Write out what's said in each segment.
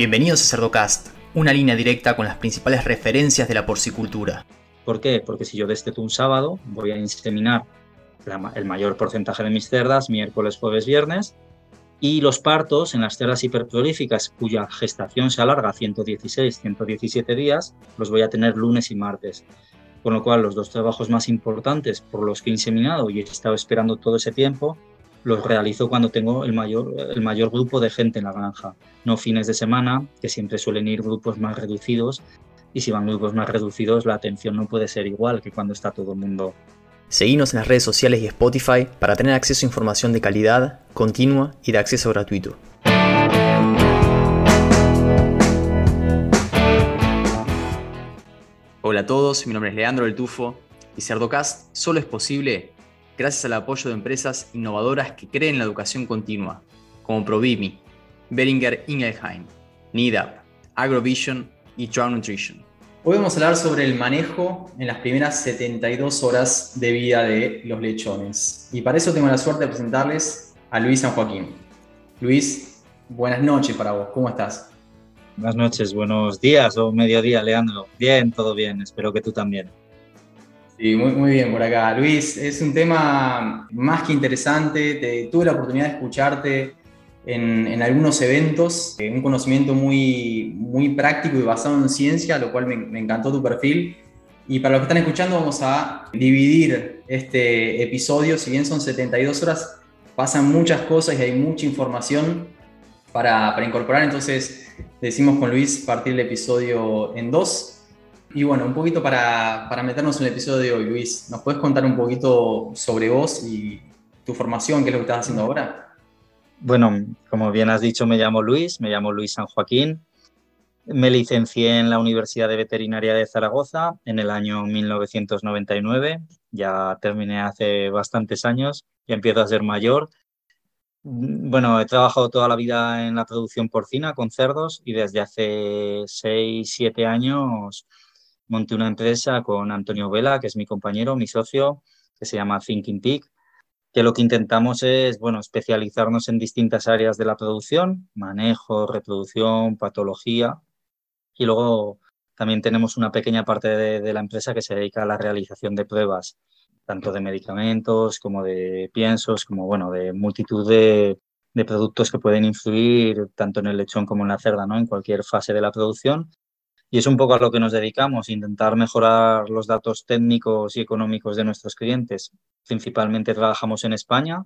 Bienvenidos a Cerdocast, una línea directa con las principales referencias de la porcicultura. ¿Por qué? Porque si yo desteto un sábado, voy a inseminar el mayor porcentaje de mis cerdas miércoles, jueves, viernes, y los partos en las cerdas hiperprolíficas cuya gestación se alarga 116, 117 días, los voy a tener lunes y martes. Con lo cual, los dos trabajos más importantes por los que he inseminado y he estado esperando todo ese tiempo, los realizo cuando tengo el mayor, el mayor grupo de gente en la granja. No fines de semana, que siempre suelen ir grupos más reducidos. Y si van grupos más reducidos, la atención no puede ser igual que cuando está todo el mundo. Seguimos en las redes sociales y Spotify para tener acceso a información de calidad, continua y de acceso gratuito. Hola a todos, mi nombre es Leandro del Tufo y Cerdocast solo es posible gracias al apoyo de empresas innovadoras que creen en la educación continua, como Provimi, Beringer Ingelheim, NIDAP, Agrovision y Trout Nutrition. Hoy vamos a hablar sobre el manejo en las primeras 72 horas de vida de los lechones. Y para eso tengo la suerte de presentarles a Luis San Joaquín. Luis, buenas noches para vos, ¿cómo estás? Buenas noches, buenos días o mediodía, Leandro. Bien, todo bien, espero que tú también. Sí, muy, muy bien por acá. Luis, es un tema más que interesante. tuve la oportunidad de escucharte en, algunos eventos, eh, un conocimiento muy, muy práctico y basado en ciencia, lo cual me, me encantó tu perfil. Y para los que están escuchando, vamos a dividir este episodio. Si bien son 72 horas, pasan muchas cosas y hay mucha información para, para incorporar. Entonces, decimos con Luis partir el episodio en dos. Y bueno, un poquito para, para, meternos en el episodio de hoy, Luis, ¿nos puedes contar un poquito sobre vos y tu formación, qué es lo que estás haciendo ahora? Bueno, como bien has dicho, me llamo Luis, me llamo Luis San Joaquín. Me licencié en la Universidad de Veterinaria de Zaragoza en el año 1999. Ya terminé hace bastantes años, y empiezo a ser mayor bueno, he trabajado toda la vida en la producción porcina con cerdos y desde hace 6, 7 años monté una empresa con Antonio Vela, que es mi compañero, mi socio, que se llama Thinking Peak, que lo que intentamos es, bueno, especializarnos en distintas áreas de la producción, manejo, reproducción, patología, y luego también tenemos una pequeña parte de, de la empresa que se dedica a la realización de pruebas tanto de medicamentos como de piensos, como bueno, de multitud de, productos que pueden influir tanto en el lechón como en la cerda, ¿no? En cualquier fase de la producción. Y es un poco a lo que nos dedicamos, intentar mejorar los datos técnicos y económicos de nuestros clientes. Principalmente trabajamos en España.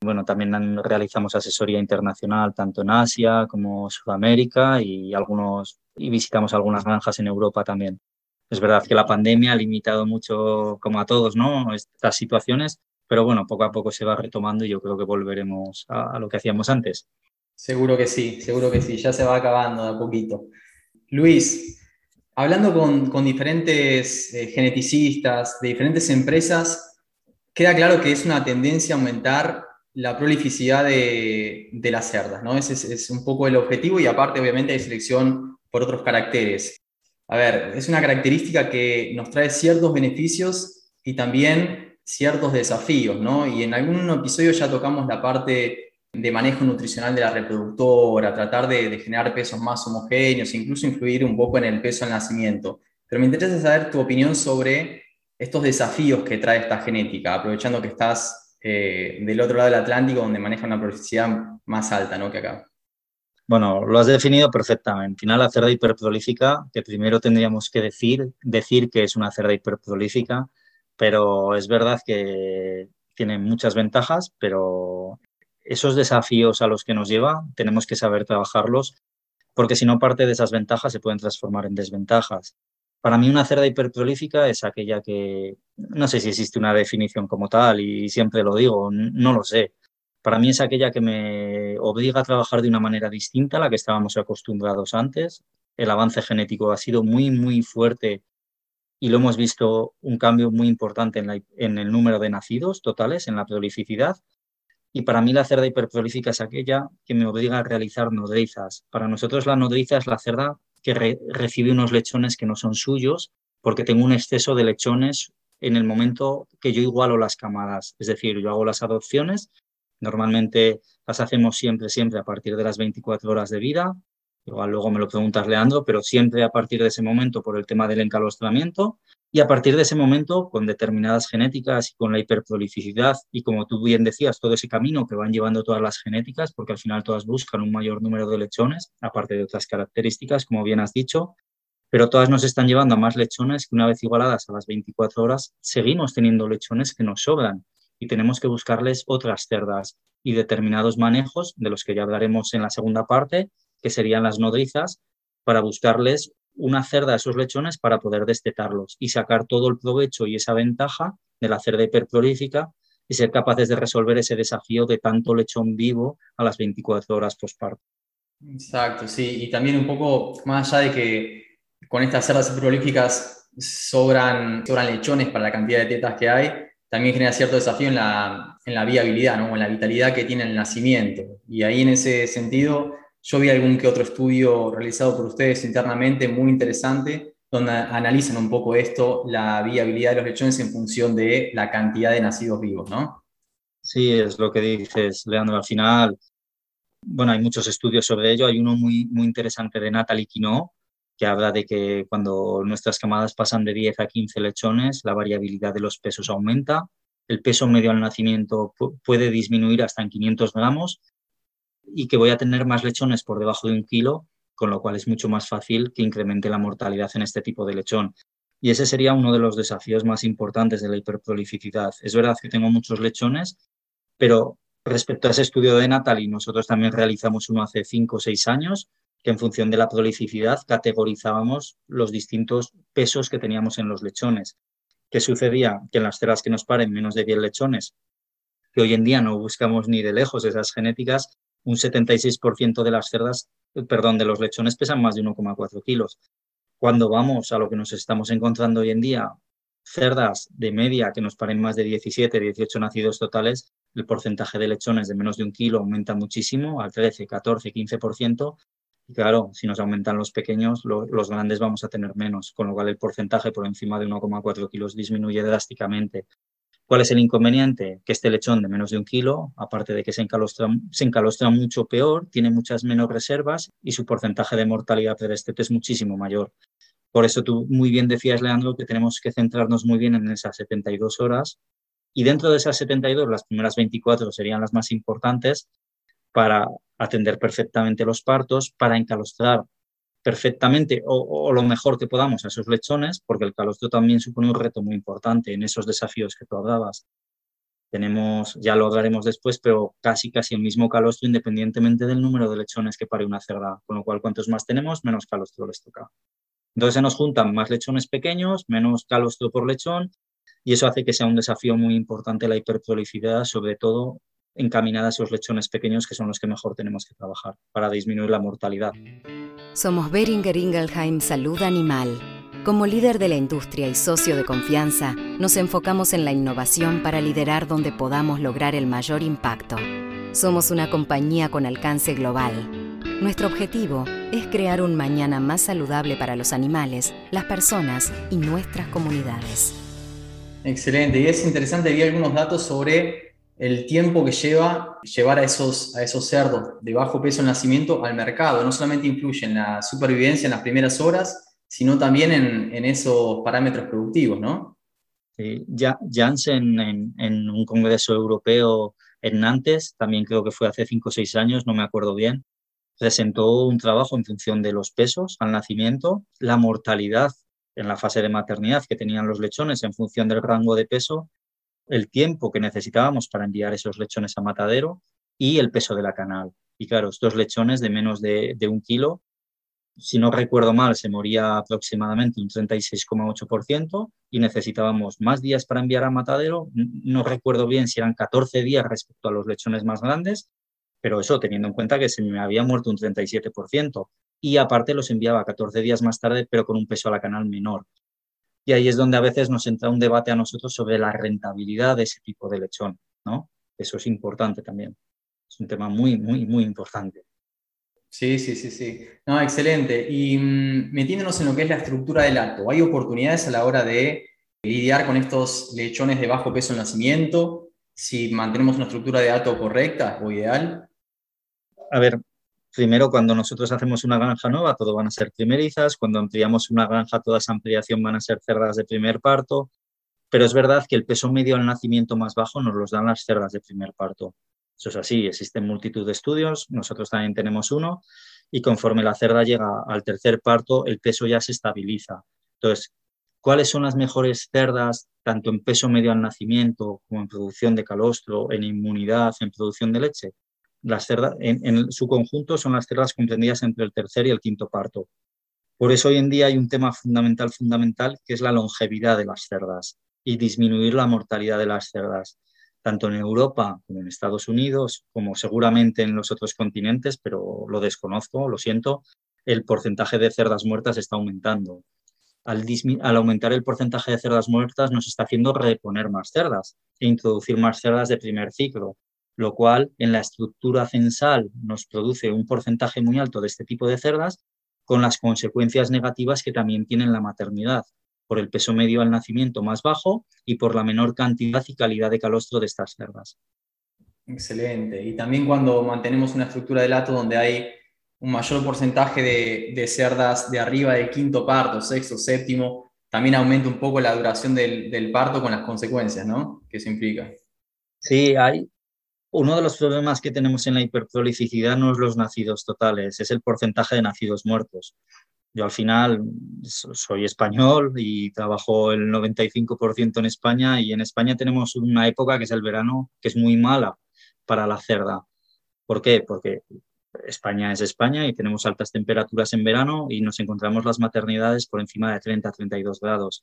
Bueno, también realizamos asesoría internacional tanto en Asia como Sudamérica y algunos y visitamos algunas granjas en Europa también. Es verdad que la pandemia ha limitado mucho, como a todos, ¿no? estas situaciones, pero bueno, poco a poco se va retomando y yo creo que volveremos a, lo que hacíamos antes. Seguro que sí, seguro que sí, ya se va acabando de a poquito. Luis, hablando con, diferentes eh, geneticistas de diferentes empresas, queda claro que es una tendencia aumentar la prolificidad de, las cerdas, ¿no? Ese es, un poco el objetivo y aparte obviamente hay selección por otros caracteres a ver, es una característica que nos trae ciertos beneficios y también ciertos desafíos, ¿no? Y en algún episodio ya tocamos la parte de manejo nutricional de la reproductora, tratar de, generar pesos más homogéneos, incluso influir un poco en el peso al nacimiento. Pero me interesa saber tu opinión sobre estos desafíos que trae esta genética, aprovechando que estás eh, del otro lado del Atlántico, donde maneja una prolificidad más alta ¿no? que acá. Bueno, lo has definido perfectamente. Al final, la cerda hiperprolífica, que primero tendríamos que decir, decir que es una cerda hiperprolífica, pero es verdad que tiene muchas ventajas, pero esos desafíos a los que nos lleva tenemos que saber trabajarlos, porque si no parte de esas ventajas se pueden transformar en desventajas. Para mí una cerda hiperprolífica es aquella que, no sé si existe una definición como tal y siempre lo digo, no lo sé, para mí es aquella que me obliga a trabajar de una manera distinta a la que estábamos acostumbrados antes. El avance genético ha sido muy, muy fuerte y lo hemos visto un cambio muy importante en, el número de nacidos totales, en la prolificidad. Y para mí la cerda hiperprolífica es aquella que me obliga a realizar nodrizas. Para nosotros la nodriza es la cerda que recibe unos lechones que no son suyos porque tengo un exceso de lechones en el momento que yo igualo las camadas. Es decir, yo hago las adopciones Normalmente las hacemos siempre, siempre a partir de las 24 horas de vida igual luego me lo preguntas Leandro, pero siempre a partir de ese momento por el tema del encalostramiento y a partir de ese momento con determinadas genéticas y con la hiperprolificidad y como tú bien decías, todo ese camino que van llevando todas las genéticas, porque al final todas buscan un mayor número de lechones, aparte de otras características, como bien has dicho, pero todas nos están llevando a más lechones que una vez igualadas a las 24 horas, seguimos teniendo lechones que nos sobran y tenemos que buscarles otras cerdas y determinados manejos, de los que ya hablaremos en la segunda parte, que serían las nodrizas, para buscarles una cerda a esos lechones para poder destetarlos y sacar todo el provecho y esa ventaja de la cerda hiperprolífica y ser capaces de resolver ese desafío de tanto lechón vivo a las 24 horas posparto. Exacto, sí, y también un poco más allá de que con estas cerdas hiperprolíficas sobran, sobran lechones para la cantidad de tetas que hay, también genera cierto desafío en la, en la viabilidad, ¿no? en la vitalidad que tiene el nacimiento. Y ahí en ese sentido, yo vi algún que otro estudio realizado por ustedes internamente muy interesante, donde analizan un poco esto, la viabilidad de los lechones en función de la cantidad de nacidos vivos, ¿no? Sí, es lo que dices, Leandro. Al final, bueno, hay muchos estudios sobre ello. Hay uno muy, muy interesante de Natalie Quino, que habla de que cuando nuestras camadas pasan de 10 a 15 lechones, la variabilidad de los pesos aumenta. El peso medio al nacimiento puede disminuir hasta en 500 gramos y que voy a tener más lechones por debajo de un kilo, con lo cual es mucho más fácil que incremente la mortalidad en este tipo de lechón. Y ese sería uno de los desafíos más importantes de la hiperprolificidad. Es verdad que tengo muchos lechones, pero respecto a ese estudio de Natalie, nosotros también realizamos uno hace cinco o seis años, que en función de la prolificidad categorizábamos los distintos pesos que teníamos en los lechones. ¿Qué sucedía? Que en las ceras que nos paren menos de 10 lechones, que hoy en día no buscamos ni de lejos esas genéticas, un 76% de las cerdas, perdón, de los lechones pesan más de 1,4 kilos. Cuando vamos a lo que nos estamos encontrando hoy en día, cerdas de media que nos paren más de 17, 18 nacidos totales, el porcentaje de lechones de menos de un kilo aumenta muchísimo, al 13, 14, 15%. Y claro, si nos aumentan los pequeños, los grandes vamos a tener menos, con lo cual el porcentaje por encima de 1,4 kilos disminuye drásticamente. ¿Cuál es el inconveniente? Que este lechón de menos de un kilo, aparte de que se encalostra, mucho peor, tiene muchas menos reservas y su porcentaje de mortalidad predestete es muchísimo mayor. Por eso tú muy bien decías, Leandro, que tenemos que centrarnos muy bien en esas 72 horas y dentro de esas 72, las primeras 24 serían las más importantes para atender perfectamente los partos, para encalostrar perfectamente o, lo mejor que podamos a esos lechones, porque el calostro también supone un reto muy importante en esos desafíos que tú hablabas. Tenemos, ya lo hablaremos después, pero casi casi el mismo calostro independientemente del número de lechones que pare una cerda, con lo cual cuantos más tenemos, menos calostro les toca. Entonces se nos juntan más lechones pequeños, menos calostro por lechón, y eso hace que sea un desafío muy importante la hiperprolificidad, sobre todo encaminada a esos lechones pequeños que son los que mejor tenemos que trabajar para disminuir la mortalidad. Somos Beringer Ingelheim Salud Animal. Como líder de la industria y socio de confianza, nos enfocamos en la innovación para liderar donde podamos lograr el mayor impacto. Somos una compañía con alcance global. Nuestro objetivo es crear un mañana más saludable para los animales, las personas y nuestras comunidades. Excelente, y es interesante, vi algunos datos sobre el tiempo que lleva llevar a esos, cerdos de bajo peso en nacimiento al mercado. No solamente influye en la supervivencia en las primeras horas, sino también en, esos parámetros productivos, ¿no? ya, Janssen en, en, un congreso europeo en Nantes, también creo que fue hace 5 o 6 años, no me acuerdo bien, presentó un trabajo en función de los pesos al nacimiento, la mortalidad en la fase de maternidad que tenían los lechones en función del rango de peso el tiempo que necesitábamos para enviar esos lechones a matadero y el peso de la canal. Y claro, estos lechones de menos de, un kilo, si no recuerdo mal, se moría aproximadamente un 36,8% y necesitábamos más días para enviar a matadero. No recuerdo bien si eran 14 días respecto a los lechones más grandes, pero eso teniendo en cuenta que se me había muerto un 37%. Y aparte los enviaba 14 días más tarde, pero con un peso a la canal menor. Y ahí es donde a veces nos entra un debate a nosotros sobre la rentabilidad de ese tipo de lechón, ¿no? Eso es importante también. Es un tema muy, muy, muy importante. Sí, sí, sí, sí. No, excelente. Y mm, metiéndonos en lo que es la estructura del acto, ¿hay oportunidades a la hora de lidiar con estos lechones de bajo peso en nacimiento? Si mantenemos una estructura de dato correcta o ideal. A ver, primero cuando nosotros hacemos una granja nueva, todo van a ser primerizas, cuando ampliamos una granja, toda esa ampliación van a ser cerdas de primer parto, pero es verdad que el peso medio al nacimiento más bajo nos los dan las cerdas de primer parto. Eso es así, existen multitud de estudios, nosotros también tenemos uno, y conforme la cerda llega al tercer parto, el peso ya se estabiliza. Entonces, ¿cuáles son las mejores cerdas, tanto en peso medio al nacimiento, como en producción de calostro, en inmunidad, en producción de leche? Las cerdas, en, su conjunto son las cerdas comprendidas entre el tercer y el quinto parto. Por eso hoy en día hay un tema fundamental, fundamental, que es la longevidad de las cerdas y disminuir la mortalidad de las cerdas, tanto en Europa como en Estados Unidos, como seguramente en los otros continentes, pero lo desconozco, lo siento, el porcentaje de cerdas muertas está aumentando. Al, al, aumentar el porcentaje de cerdas muertas nos está haciendo reponer más cerdas e introducir más cerdas de primer ciclo lo cual en la estructura censal nos produce un porcentaje muy alto de este tipo de cerdas, con las consecuencias negativas que también tiene la maternidad, por el peso medio al nacimiento más bajo y por la menor cantidad y calidad de calostro de estas cerdas. Excelente. Y también cuando mantenemos una estructura de lato donde hay un mayor porcentaje de, cerdas de arriba del quinto parto, sexto, séptimo, también aumenta un poco la duración del, del parto con las consecuencias, ¿no? Que eso implica. Sí, hay, uno de los problemas que tenemos en la hiperprolificidad no es los nacidos totales, es el porcentaje de nacidos muertos. Yo al final soy español y trabajo el 95% en España y en España tenemos una época que es el verano que es muy mala para la cerda. ¿Por qué? Porque España es España y tenemos altas temperaturas en verano y nos encontramos las maternidades por encima de 30-32 grados.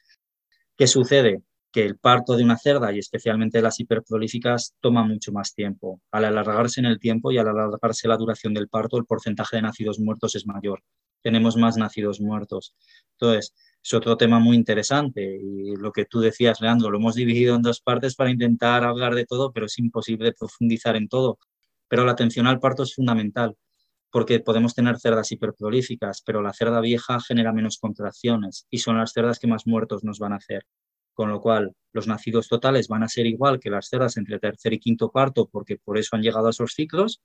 ¿Qué sucede? Que el parto de una cerda y especialmente las hiperprolíficas toma mucho más tiempo. Al alargarse en el tiempo y al alargarse la duración del parto, el porcentaje de nacidos muertos es mayor. Tenemos más nacidos muertos. Entonces, es otro tema muy interesante y lo que tú decías, Leandro, lo hemos dividido en dos partes para intentar hablar de todo, pero es imposible profundizar en todo. Pero la atención al parto es fundamental porque podemos tener cerdas hiperprolíficas, pero la cerda vieja genera menos contracciones y son las cerdas que más muertos nos van a hacer con lo cual los nacidos totales van a ser igual que las cerdas entre tercer y quinto parto, porque por eso han llegado a esos ciclos,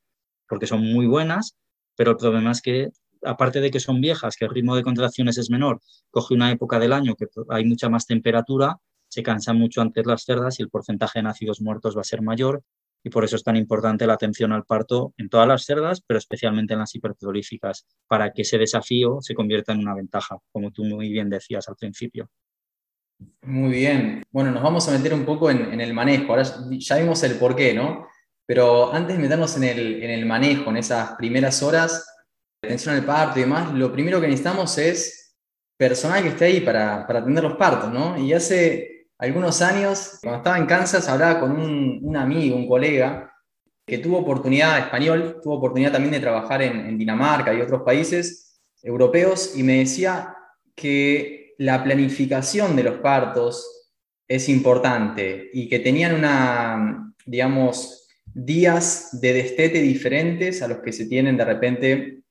porque son muy buenas, pero el problema es que, aparte de que son viejas, que el ritmo de contracciones es menor, coge una época del año que hay mucha más temperatura, se cansan mucho antes las cerdas y el porcentaje de nacidos muertos va a ser mayor, y por eso es tan importante la atención al parto en todas las cerdas, pero especialmente en las hiperprolíficas, para que ese desafío se convierta en una ventaja, como tú muy bien decías al principio. Muy bien. Bueno, nos vamos a meter un poco en, el manejo. Ahora ya vimos el porqué, ¿no? Pero antes de meternos en el, manejo, en esas primeras horas, atención al parto y demás, lo primero que necesitamos es personal que esté ahí para, atender los partos, ¿no? Y hace algunos años, cuando estaba en Kansas, hablaba con un, un amigo, un colega, que tuvo oportunidad, español, tuvo oportunidad también de trabajar en, en Dinamarca y otros países europeos, y me decía que la planificación de los partos es importante y que tenían una, digamos, días de destete diferentes a los que se tienen de repente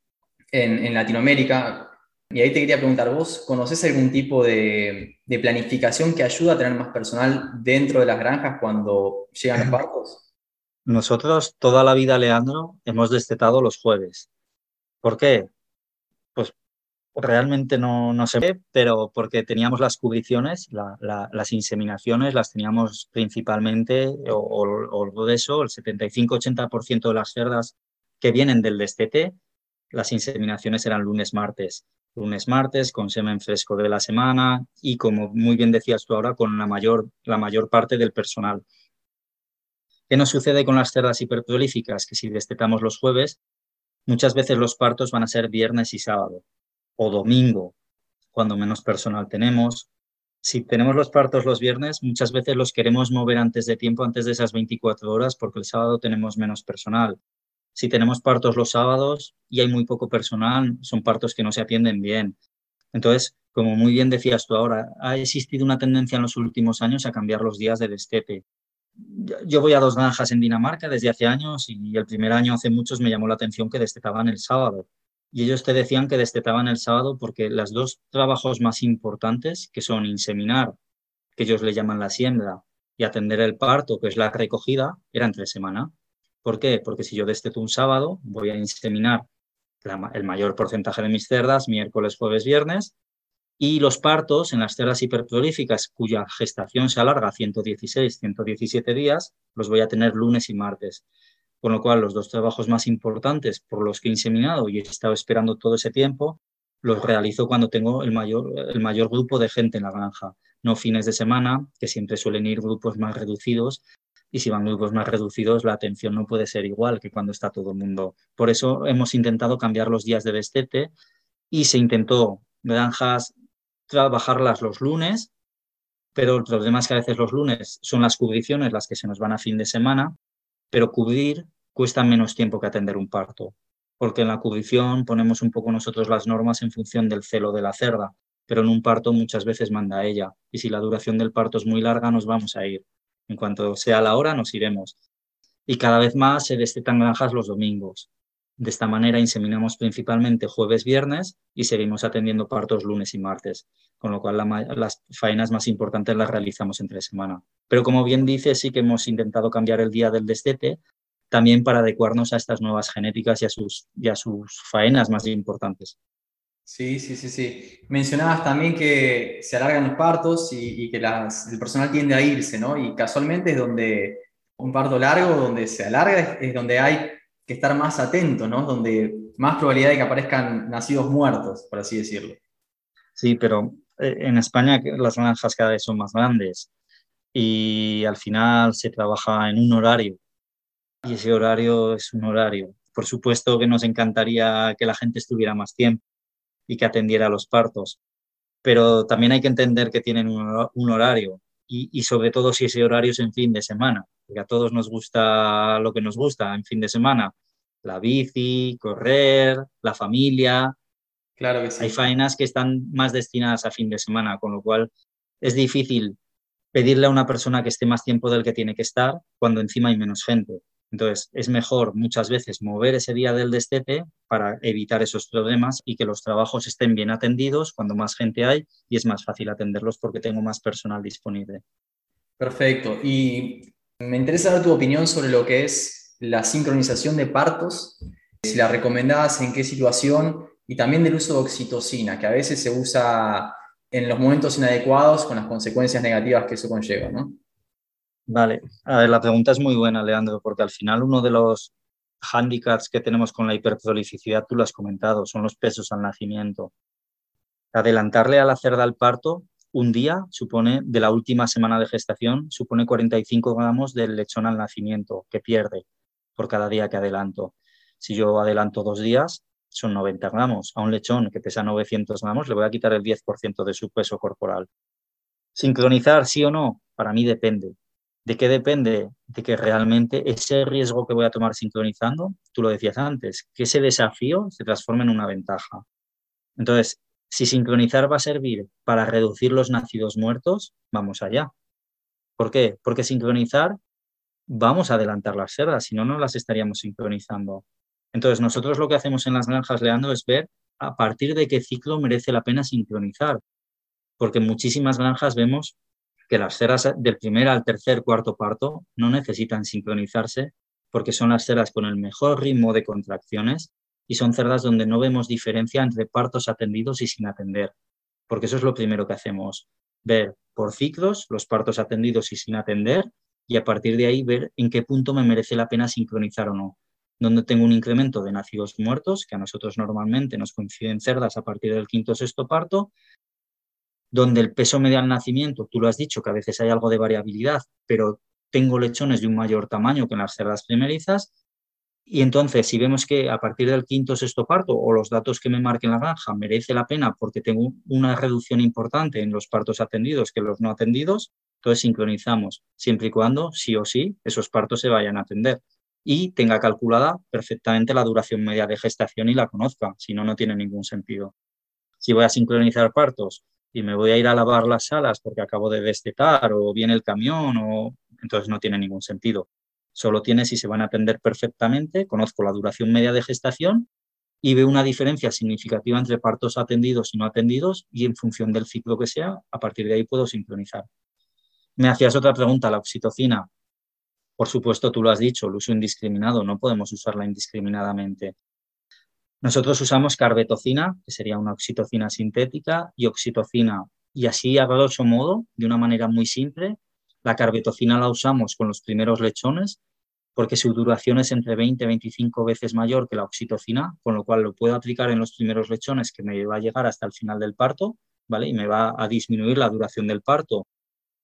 en, Latinoamérica. Y ahí te quería preguntar, ¿vos conocés algún tipo de, de, planificación que ayuda a tener más personal dentro de las granjas cuando llegan los partos? Nosotros toda la vida, Leandro, hemos destetado los jueves. ¿Por qué? Pues realmente no, no se ve, pero porque teníamos las cubriciones, las inseminaciones las teníamos principalmente, o, de eso, el 75-80% de las cerdas que vienen del destete, las inseminaciones eran lunes-martes. Lunes-martes con semen fresco de la semana y, como muy bien decías tú ahora, con la mayor, la mayor parte del personal. ¿Qué nos sucede con las cerdas hiperprolíficas? Que si destetamos los jueves, muchas veces los partos van a ser viernes y sábado o domingo, cuando menos personal tenemos. Si tenemos los partos los viernes, muchas veces los queremos mover antes de tiempo, antes de esas 24 horas, porque el sábado tenemos menos personal. Si tenemos partos los sábados y hay muy poco personal, son partos que no se atienden bien. Entonces, como muy bien decías tú ahora, ha existido una tendencia en los últimos años a cambiar los días de destete. Yo voy a dos granjas en Dinamarca desde hace años y el primer año hace muchos me llamó la atención que destetaban el sábado y ellos te decían que destetaban el sábado porque los dos trabajos más importantes, que son inseminar, que ellos le llaman la siembra, y atender el parto, que es la recogida, eran tres semanas. ¿Por qué? Porque si yo desteto un sábado, voy a inseminar el mayor porcentaje de mis cerdas, miércoles, jueves, viernes, y los partos en las cerdas hiperprolíficas cuya gestación se alarga 116, 117 días, los voy a tener lunes y martes. Con lo cual, los dos trabajos más importantes por los que he inseminado y he estado esperando todo ese tiempo, los realizo cuando tengo el mayor, el mayor grupo de gente en la granja, no fines de semana, que siempre suelen ir grupos más reducidos, y si van grupos más reducidos, la atención no puede ser igual que cuando está todo el mundo. Por eso hemos intentado cambiar los días de destete y se intentó granjas trabajarlas los lunes, pero el problema es que a veces los lunes son las cubriciones las que se nos van a fin de semana, pero cubrir cuesta menos tiempo que atender un parto, porque en la cubrición ponemos un poco nosotros las normas en función del celo de la cerda, pero en un parto muchas veces manda ella, y si la duración del parto es muy larga nos vamos a ir. En cuanto sea la hora nos iremos. Y cada vez más se destetan granjas los domingos. De esta manera inseminamos principalmente jueves, viernes y seguimos atendiendo partos lunes y martes, con lo cual las faenas más importantes las realizamos entre semana. Pero como bien dice, sí que hemos intentado cambiar el día del destete también para adecuarnos a estas nuevas genéticas y a sus, sus faenas más importantes. Sí, sí, sí, sí. Mencionabas también que se alargan los partos y, que el personal tiende a irse, ¿no? Y casualmente es donde un parto largo, donde se alarga, es donde hay que estar más atento, ¿no? Donde más probabilidad de que aparezcan nacidos muertos, por así decirlo. Sí, pero eh, en España las granjas cada vez son más grandes y al final se trabaja en un horario y ese horario es un horario. Por supuesto que nos encantaría que la gente estuviera más tiempo y que atendiera los partos, pero también hay que entender que tienen un, horario y, y sobre todo si ese horario es en fin de semana porque a todos nos gusta lo que nos gusta en fin de semana, la bici, correr, la familia. Claro que sí. Hay faenas que están más destinadas a fin de semana, con lo cual es difícil pedirle a una persona que esté más tiempo del que tiene que estar cuando encima hay menos gente. Entonces, es mejor muchas veces mover ese día del destete para evitar esos problemas y que los trabajos estén bien atendidos cuando más gente hay y es más fácil atenderlos porque tengo más personal disponible. Perfecto. Y me interesa dar tu opinión sobre lo que es la sincronización de partos, si la recomendabas, en qué situación, y también del uso de oxitocina, que a veces se usa en los momentos inadecuados con las consecuencias negativas que eso conlleva, ¿no? Vale, a ver, la pregunta es muy buena, Leandro, porque al final uno de los hándicaps que tenemos con la hiperprolificidad, tú lo has comentado, son los pesos al nacimiento. Adelantarle a la cerda al parto un día supone, de la última semana de gestación, supone 45 gramos del lechón al nacimiento que pierde por cada día que adelanto. Si yo adelanto dos días, son 90 gramos. A un lechón que pesa 900 gramos le voy a quitar el 10% de su peso corporal. Sincronizar, sí o no, para mí depende. ¿De qué depende? De que realmente ese riesgo que voy a tomar sincronizando, tú lo decías antes, que ese desafío se transforme en una ventaja. Entonces, si sincronizar va a servir para reducir los nacidos muertos, vamos allá. ¿Por qué? Porque sincronizar vamos a adelantar las cerdas, si no, no las estaríamos sincronizando. Entonces, nosotros lo que hacemos en las granjas, Leandro, es ver a partir de qué ciclo merece la pena sincronizar. Porque en muchísimas granjas vemos que las cerdas del primer al tercer, cuarto parto no necesitan sincronizarse porque son las cerdas con el mejor ritmo de contracciones y son cerdas donde no vemos diferencia entre partos atendidos y sin atender, porque eso es lo primero que hacemos, ver por ciclos los partos atendidos y sin atender y a partir de ahí ver en qué punto me merece la pena sincronizar o no. Donde tengo un incremento de nacidos muertos, que a nosotros normalmente nos coinciden cerdas a partir del quinto o sexto parto, donde el peso medio al nacimiento, tú lo has dicho, que a veces hay algo de variabilidad, pero tengo lechones de un mayor tamaño que en las cerdas primerizas, y entonces, si vemos que a partir del quinto o sexto parto o los datos que me marquen la granja merece la pena porque tengo una reducción importante en los partos atendidos que los no atendidos, entonces sincronizamos, siempre y cuando sí o sí esos partos se vayan a atender y tenga calculada perfectamente la duración media de gestación y la conozca, si no, no tiene ningún sentido. Si voy a sincronizar partos y me voy a ir a lavar las salas porque acabo de destetar o viene el camión o entonces no tiene ningún sentido. Solo tiene si se van a atender perfectamente, conozco la duración media de gestación y veo una diferencia significativa entre partos atendidos y no atendidos y en función del ciclo que sea, a partir de ahí puedo sincronizar. Me hacías otra pregunta, la oxitocina. Por supuesto, tú lo has dicho, el uso indiscriminado, no podemos usarla indiscriminadamente. Nosotros usamos carbetocina, que sería una oxitocina sintética, y oxitocina. Y así, a grosso modo, de una manera muy simple, la carbetocina la usamos con los primeros lechones porque su duración es entre 20 y 25 veces mayor que la oxitocina, con lo cual lo puedo aplicar en los primeros lechones que me va a llegar hasta el final del parto, ¿vale? Y me va a disminuir la duración del parto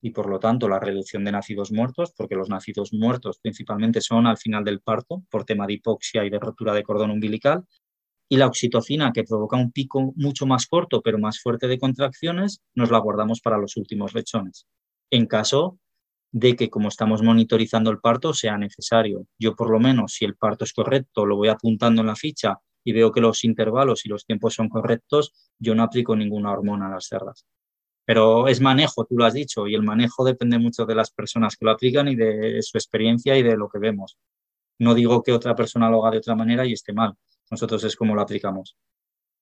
y por lo tanto la reducción de nacidos muertos, porque los nacidos muertos principalmente son al final del parto por tema de hipoxia y de rotura de cordón umbilical, y la oxitocina, que provoca un pico mucho más corto pero más fuerte de contracciones, nos la guardamos para los últimos lechones. En caso de que, como estamos monitorizando el parto, sea necesario. Yo, por lo menos, si el parto es correcto, lo voy apuntando en la ficha y veo que los intervalos y los tiempos son correctos, yo no aplico ninguna hormona a las cerdas. Pero es manejo, tú lo has dicho, y el manejo depende mucho de las personas que lo aplican y de su experiencia y de lo que vemos. No digo que otra persona lo haga de otra manera y esté mal. Nosotros es como lo aplicamos.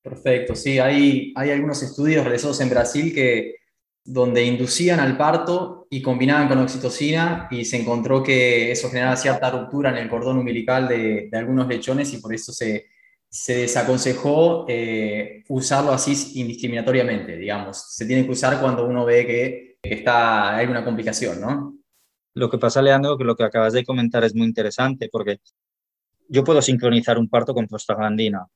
Perfecto, sí, hay, hay algunos estudios realizados en Brasil que donde inducían al parto y combinaban con oxitocina y se encontró que eso generaba cierta ruptura en el cordón umbilical de, de algunos lechones y por eso se, se desaconsejó eh, usarlo así indiscriminatoriamente, digamos. Se tiene que usar cuando uno ve que, está, hay una complicación, ¿no? Lo que pasa, Leandro, que lo que acabas de comentar es muy interesante porque yo puedo sincronizar un parto con prostaglandina,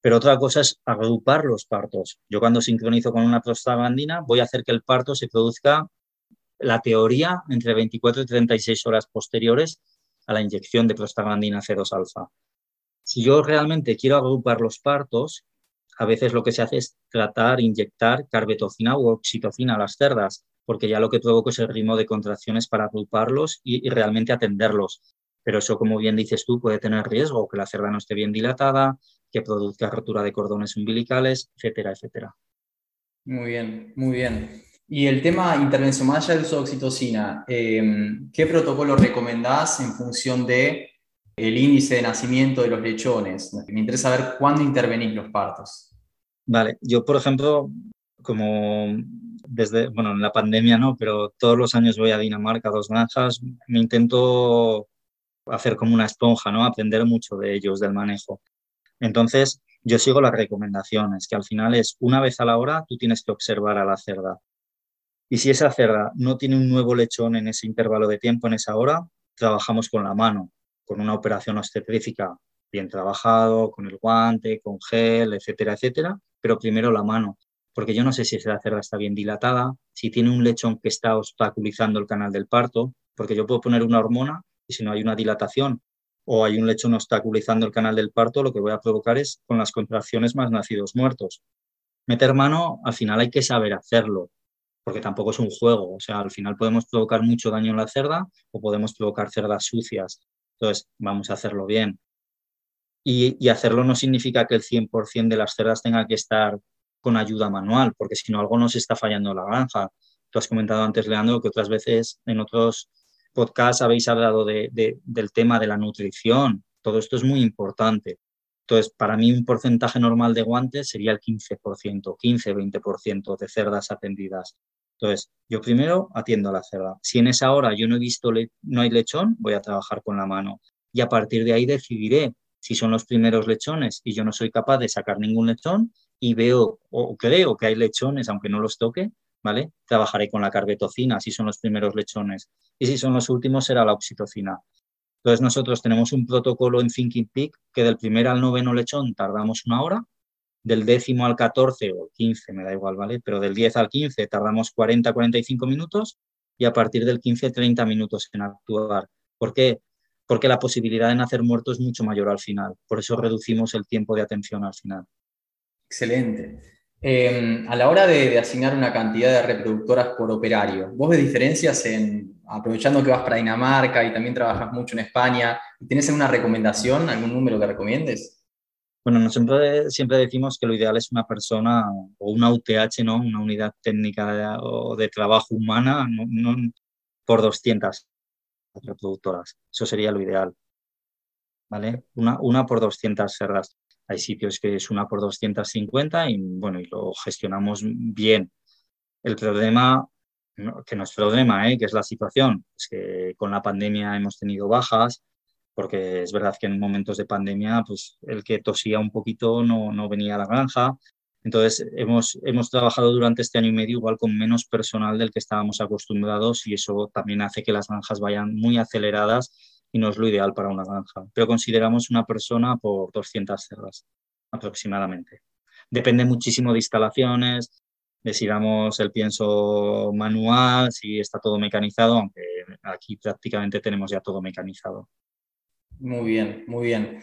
pero otra cosa es agrupar los partos. Yo cuando sincronizo con una prostaglandina voy a hacer que el parto se produzca, la teoría, entre 24 y 36 horas posteriores a la inyección de prostaglandina C2-alfa. Si yo realmente quiero agrupar los partos, a veces lo que se hace es tratar, inyectar carbetocina u oxitocina a las cerdas, porque ya lo que provoca es el ritmo de contracciones para agruparlos y, y, realmente atenderlos. Pero eso, como bien dices tú, puede tener riesgo, que la cerda no esté bien dilatada, que produzca rotura de cordones umbilicales, etcétera, etcétera. Muy bien, muy bien. Y el tema intervención, más allá del uso de oxitocina, eh, ¿qué protocolo recomendás en función de el índice de nacimiento de los lechones. Me interesa saber cuándo intervenís los partos. Vale, yo por ejemplo, como desde, bueno, en la pandemia no, pero todos los años voy a Dinamarca, a dos granjas, me intento hacer como una esponja, ¿no? Aprender mucho de ellos, del manejo. Entonces, yo sigo las recomendaciones, que al final es una vez a la hora tú tienes que observar a la cerda. Y si esa cerda no tiene un nuevo lechón en ese intervalo de tiempo, en esa hora, trabajamos con la mano con una operación obstetrífica bien trabajado, con el guante, con gel, etcétera, etcétera, pero primero la mano, porque yo no sé si esa cerda está bien dilatada, si tiene un lechón que está obstaculizando el canal del parto, porque yo puedo poner una hormona y si no hay una dilatación o hay un lechón obstaculizando el canal del parto, lo que voy a provocar es con las contracciones más nacidos muertos. Meter mano, al final hay que saber hacerlo, porque tampoco es un juego, o sea, al final podemos provocar mucho daño en la cerda o podemos provocar cerdas sucias. Entonces, vamos a hacerlo bien. Y, hacerlo no significa que el 100% de las cerdas tenga que estar con ayuda manual, porque si no, algo nos está fallando en la granja. Tú has comentado antes, Leandro, que otras veces en otros podcasts habéis hablado de, del tema de la nutrición. Todo esto es muy importante. Entonces, para mí un porcentaje normal de guantes sería el 15%, 15-20% de cerdas atendidas. Entonces, yo primero atiendo a la cerda. Si en esa hora yo no he visto, no hay lechón, voy a trabajar con la mano. Y a partir de ahí decidiré si son los primeros lechones y yo no soy capaz de sacar ningún lechón y veo o creo que hay lechones, aunque no los toque, ¿vale? Trabajaré con la carbetocina si son los primeros lechones. Y si son los últimos, será la oxitocina. Entonces, nosotros tenemos un protocolo en Thinking Peak que del primer al noveno lechón tardamos una hora del décimo al 14 o 15, me da igual, ¿vale? Pero del 10 al 15 tardamos 40-45 minutos y a partir del 15 30 minutos en actuar. ¿Por qué? Porque la posibilidad de nacer muerto es mucho mayor al final. Por eso reducimos el tiempo de atención al final. Excelente. Em, a la hora de, asignar una cantidad de reproductoras por operario, ¿vos ves diferencias en, aprovechando que vas para Dinamarca y también trabajas mucho en España, ¿tienes alguna recomendación, algún número que recomiendes? Bueno, siempre, siempre decimos que lo ideal es una persona o una UTH, ¿no? Una unidad técnica o de trabajo humana no, por 200 reproductoras. Eso sería lo ideal. ¿Vale? Una, una por 200 cerdas. Hay sitios que es una por 250 y bueno, y lo gestionamos bien. El problema, que no es problema, ¿eh? que es la situación, es que con la pandemia hemos tenido bajas, porque es verdad que en momentos de pandemia, pues el que tosía un poquito no, no venía a la granja. Entonces, hemos, hemos trabajado durante este año y medio igual con menos personal del que estábamos acostumbrados y eso también hace que las granjas vayan muy aceleradas y no es lo ideal para una granja. Pero consideramos una persona por 200 cerdas aproximadamente. Depende muchísimo de instalaciones, de si damos el pienso manual, si está todo mecanizado, aunque aquí prácticamente tenemos ya todo mecanizado. Muy bien, muy bien.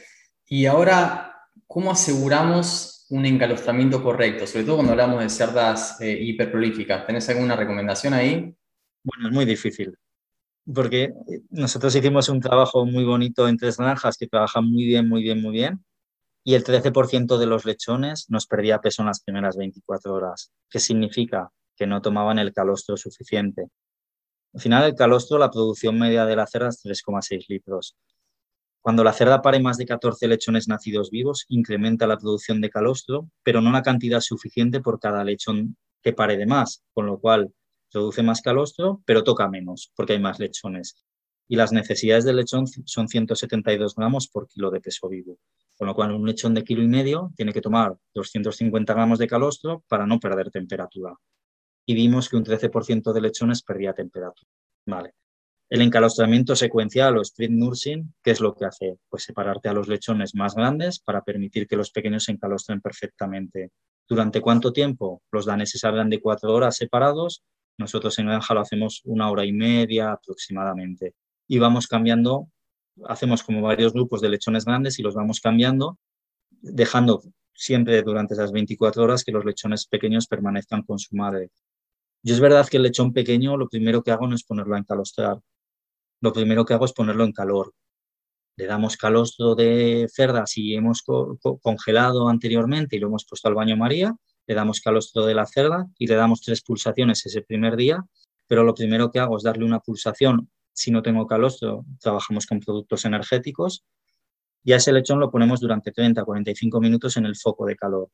Y ahora, ¿cómo aseguramos un encalostramiento correcto? Sobre todo cuando hablamos de cerdas eh, hiperprolíficas. ¿Tenés alguna recomendación ahí? Bueno, es muy difícil, porque eh, nosotros hicimos un trabajo muy bonito en tres granjas que trabajan muy bien, muy bien, muy bien, y el 13% de los lechones nos perdía peso en las primeras 24 horas. ¿Qué significa? Que no tomaban el calostro suficiente. Al final, el calostro, la producción media de la cerda es 3,6 litros. Cuando la cerda pare más de 14 lechones nacidos vivos, incrementa la producción de calostro, pero no la cantidad suficiente por cada lechón que pare de más, con lo cual produce más calostro, pero toca menos, porque hay más lechones. Y las necesidades del lechón son 172 gramos por kilo de peso vivo. Con lo cual, un lechón de kilo y medio tiene que tomar 250 gramos de calostro para no perder temperatura. Y vimos que un 13% de lechones perdía temperatura. Vale. El encalostramiento secuencial o split nursing, ¿qué es lo que hace? Pues separarte a los lechones más grandes para permitir que los pequeños se encalostren perfectamente. ¿Durante cuánto tiempo? Los daneses hablan de cuatro horas separados, nosotros en granja lo hacemos una hora y media aproximadamente. Y vamos cambiando hacemos como varios grupos de lechones grandes y los vamos cambiando, dejando siempre durante esas 24 horas que los lechones pequeños permanezcan con su madre. Y es verdad que el lechón pequeño lo primero que hago no es ponerlo a encalostrar, lo primero que hago es ponerlo en calor. Le damos calostro de cerda si hemos congelado anteriormente y lo hemos puesto al baño María, le damos calostro de la cerda y le damos tres pulsaciones ese primer día, pero lo primero que hago es darle una pulsación si no tengo calostro, trabajamos con productos energéticos y a ese lechón lo ponemos durante 30 45 minutos en el foco de calor.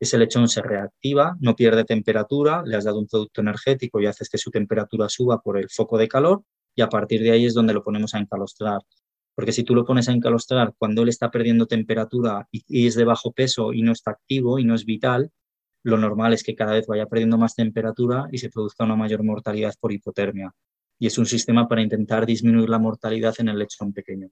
Ese lechón se reactiva, no pierde temperatura, le has dado un producto energético y haces que su temperatura suba por el foco de calor y a partir de ahí es donde lo ponemos a encalostrar. Porque si tú lo pones a encalostrar cuando él está perdiendo temperatura y es de bajo peso y no está activo y no es vital, lo normal es que cada vez vaya perdiendo más temperatura y se produzca una mayor mortalidad por hipotermia y es un sistema para intentar disminuir la mortalidad en el lechón pequeño.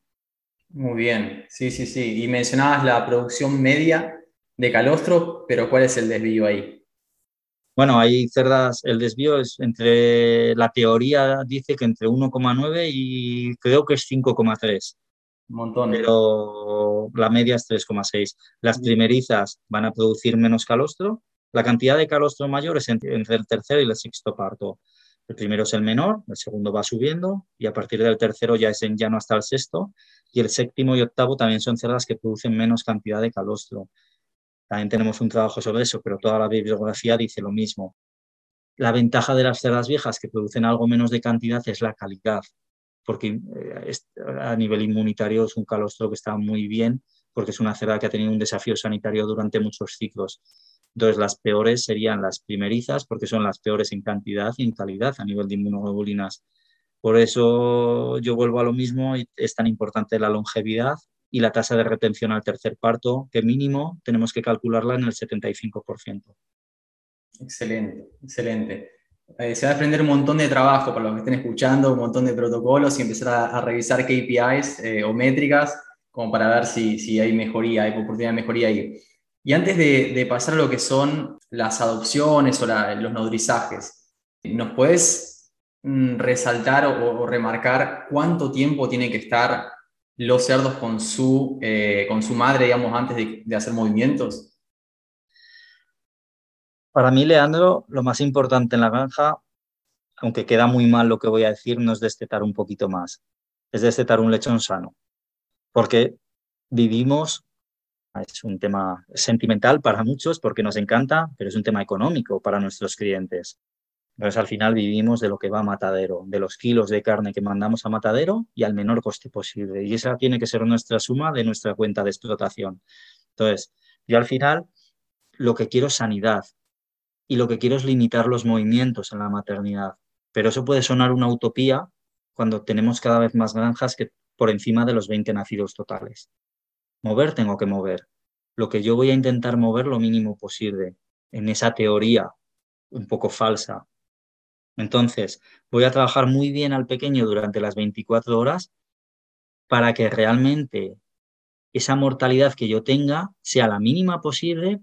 Muy bien, sí, sí, sí. Y mencionabas la producción media de calostro, pero ¿cuál es el desvío ahí? Bueno, hay cerdas, el desvío es entre, la teoría dice que entre 1,9 y creo que es 5,3. Un montón. Pero la media es 3,6. Las primerizas van a producir menos calostro. La cantidad de calostro mayor es entre el tercer y el sexto parto. El primero es el menor, el segundo va subiendo y a partir del tercero ya es en llano hasta el sexto y el séptimo y octavo también son cerdas que producen menos cantidad de calostro. También tenemos un trabajo sobre eso, pero toda la bibliografía dice lo mismo. La ventaja de las cerdas viejas que producen algo menos de cantidad es la calidad, porque eh, a nivel inmunitario es un calostro que está muy bien, porque es una cerda que ha tenido un desafío sanitario durante muchos ciclos. Entonces, las peores serían las primerizas, porque son las peores en cantidad y en calidad a nivel de inmunoglobulinas. Por eso yo vuelvo a lo mismo y es tan importante la longevidad y la tasa de retención al tercer parto, que mínimo tenemos que calcularla en el 75%. Excelente, excelente. Eh, se va a aprender un montón de trabajo para los que estén escuchando, un montón de protocolos y empezar a, revisar KPIs eh, o métricas como para ver si, si hay mejoría, hay oportunidad de mejoría ahí. Y antes de, pasar a lo que son las adopciones o los nodrizajes, ¿nos puedes mm, resaltar o, remarcar cuánto tiempo tienen que estar los cerdos con su, eh, con su madre, digamos, antes de, hacer movimientos? Para mí, Leandro, lo más importante en la granja, aunque queda muy mal lo que voy a decir, no es destetar un poquito más, es destetar un lechón sano. Porque vivimos es un tema sentimental para muchos porque nos encanta, pero es un tema económico para nuestros clientes. Entonces, al final vivimos de lo que va a matadero, de los kilos de carne que mandamos a matadero y al menor coste posible. Y esa tiene que ser nuestra suma de nuestra cuenta de explotación. Entonces, yo al final lo que quiero es sanidad y lo que quiero es limitar los movimientos en la maternidad. Pero eso puede sonar una utopía cuando tenemos cada vez más granjas que por encima de los 20 nacidos totales. Mover tengo que mover. Lo que yo voy a intentar mover lo mínimo posible en esa teoría un poco falsa. Entonces, voy a trabajar muy bien al pequeño durante las 24 horas para que realmente esa mortalidad que yo tenga sea la mínima posible,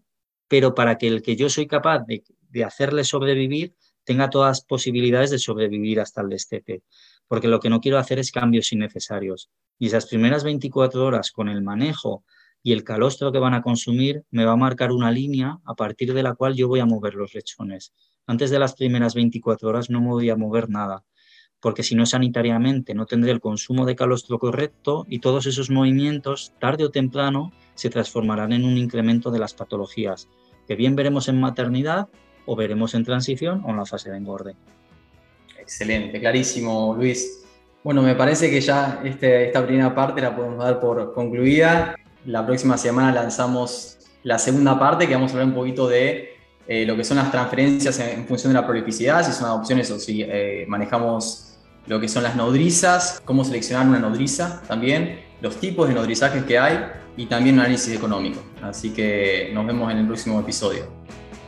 pero para que el que yo soy capaz de, hacerle sobrevivir tenga todas las posibilidades de sobrevivir hasta el destete. Porque lo que no quiero hacer es cambios innecesarios. Y esas primeras 24 horas con el manejo y el calostro que van a consumir me va a marcar una línea a partir de la cual yo voy a mover los lechones. Antes de las primeras 24 horas no me voy a mover nada porque si no sanitariamente no tendré el consumo de calostro correcto y todos esos movimientos, tarde o temprano, se transformarán en un incremento de las patologías, que bien veremos en maternidad o veremos en transición o en la fase de engorde. Excelente, clarísimo, Luis. Bueno, me parece que ya este, esta primera parte la podemos dar por concluida. La próxima semana lanzamos la segunda parte, que vamos a hablar un poquito de eh, lo que son las transferencias en, función de la prolificidad, si son adopciones o si eh, manejamos lo que son las nodrizas, cómo seleccionar una nodriza también, los tipos de nodrizajes que hay y también un análisis económico. Así que nos vemos en el próximo episodio.